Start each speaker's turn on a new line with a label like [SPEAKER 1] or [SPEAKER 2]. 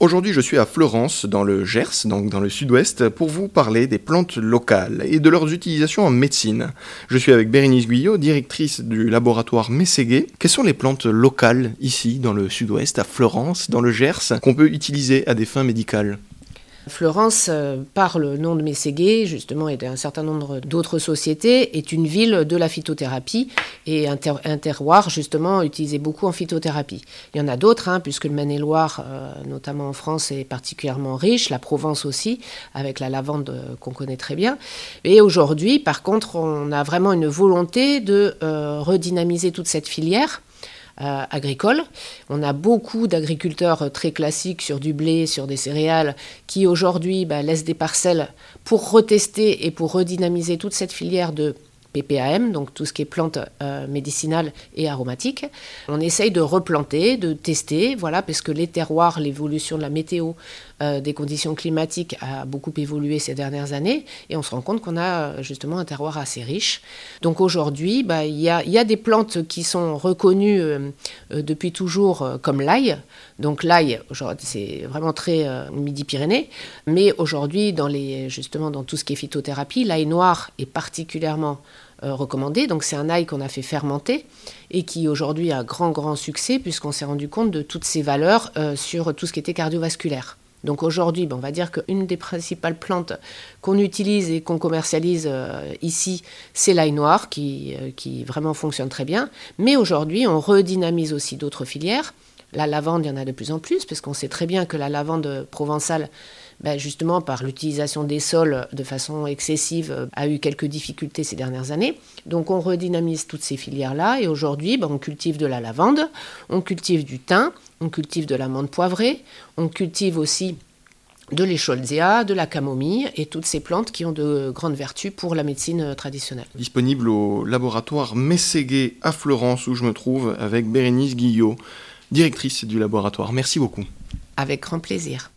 [SPEAKER 1] Aujourd'hui, je suis à Florence, dans le Gers, donc dans le sud-ouest, pour vous parler des plantes locales et de leurs utilisations en médecine. Je suis avec Bérénice Guyot, directrice du laboratoire Mességuet. Quelles sont les plantes locales ici, dans le sud-ouest, à Florence, dans le Gers, qu'on peut utiliser à des fins médicales?
[SPEAKER 2] Florence, euh, par le nom de Mességuet, justement, et d'un certain nombre d'autres sociétés, est une ville de la phytothérapie et un, terroir, justement, utilisé beaucoup en phytothérapie. Il y en a d'autres, hein, puisque le Maine-et-Loire, euh, notamment en France, est particulièrement riche, la Provence aussi, avec la lavande euh, qu'on connaît très bien. Et aujourd'hui, par contre, on a vraiment une volonté de redynamiser toute cette filière euh, agricole. On a beaucoup d'agriculteurs euh, très classiques sur du blé, sur des céréales, qui aujourd'hui bah, laissent des parcelles pour retester et pour redynamiser toute cette filière de PPAM, donc tout ce qui est plantes euh, médicinales et aromatiques. On essaye de replanter, de tester, voilà, parce que les terroirs, l'évolution de la météo, euh, des conditions climatiques a beaucoup évolué ces dernières années, et on se rend compte qu'on a euh, justement un terroir assez riche. Donc aujourd'hui, bah, il y, a, des plantes qui sont reconnues depuis toujours comme l'ail. Donc l'ail, c'est vraiment très midi-pyrénées, mais aujourd'hui, justement dans tout ce qui est phytothérapie, l'ail noir est particulièrement euh, recommandé. Donc c'est un ail qu'on a fait fermenter et qui aujourd'hui a grand grand succès puisqu'on s'est rendu compte de toutes ses valeurs euh, sur tout ce qui était cardiovasculaire. Donc aujourd'hui, ben, on va dire qu'une des principales plantes qu'on utilise et qu'on commercialise euh, ici, c'est l'ail noir qui, qui vraiment fonctionne très bien. Mais aujourd'hui, on redynamise aussi d'autres filières. La lavande, il y en a de plus en plus, parce qu'on sait très bien que la lavande provençale, ben, justement par l'utilisation des sols de façon excessive, a eu quelques difficultés ces dernières années. Donc on redynamise toutes ces filières-là, et aujourd'hui, ben, on cultive de la lavande, on cultive du thym, on cultive de l'amande poivrée, on cultive aussi de l'écholzia, de la camomille et toutes ces plantes qui ont de grandes vertus pour la médecine traditionnelle.
[SPEAKER 1] Disponible au laboratoire Mességuet à Florence où je me trouve avec Bérénice Guillot directrice du laboratoire. Merci beaucoup.
[SPEAKER 2] Avec grand plaisir.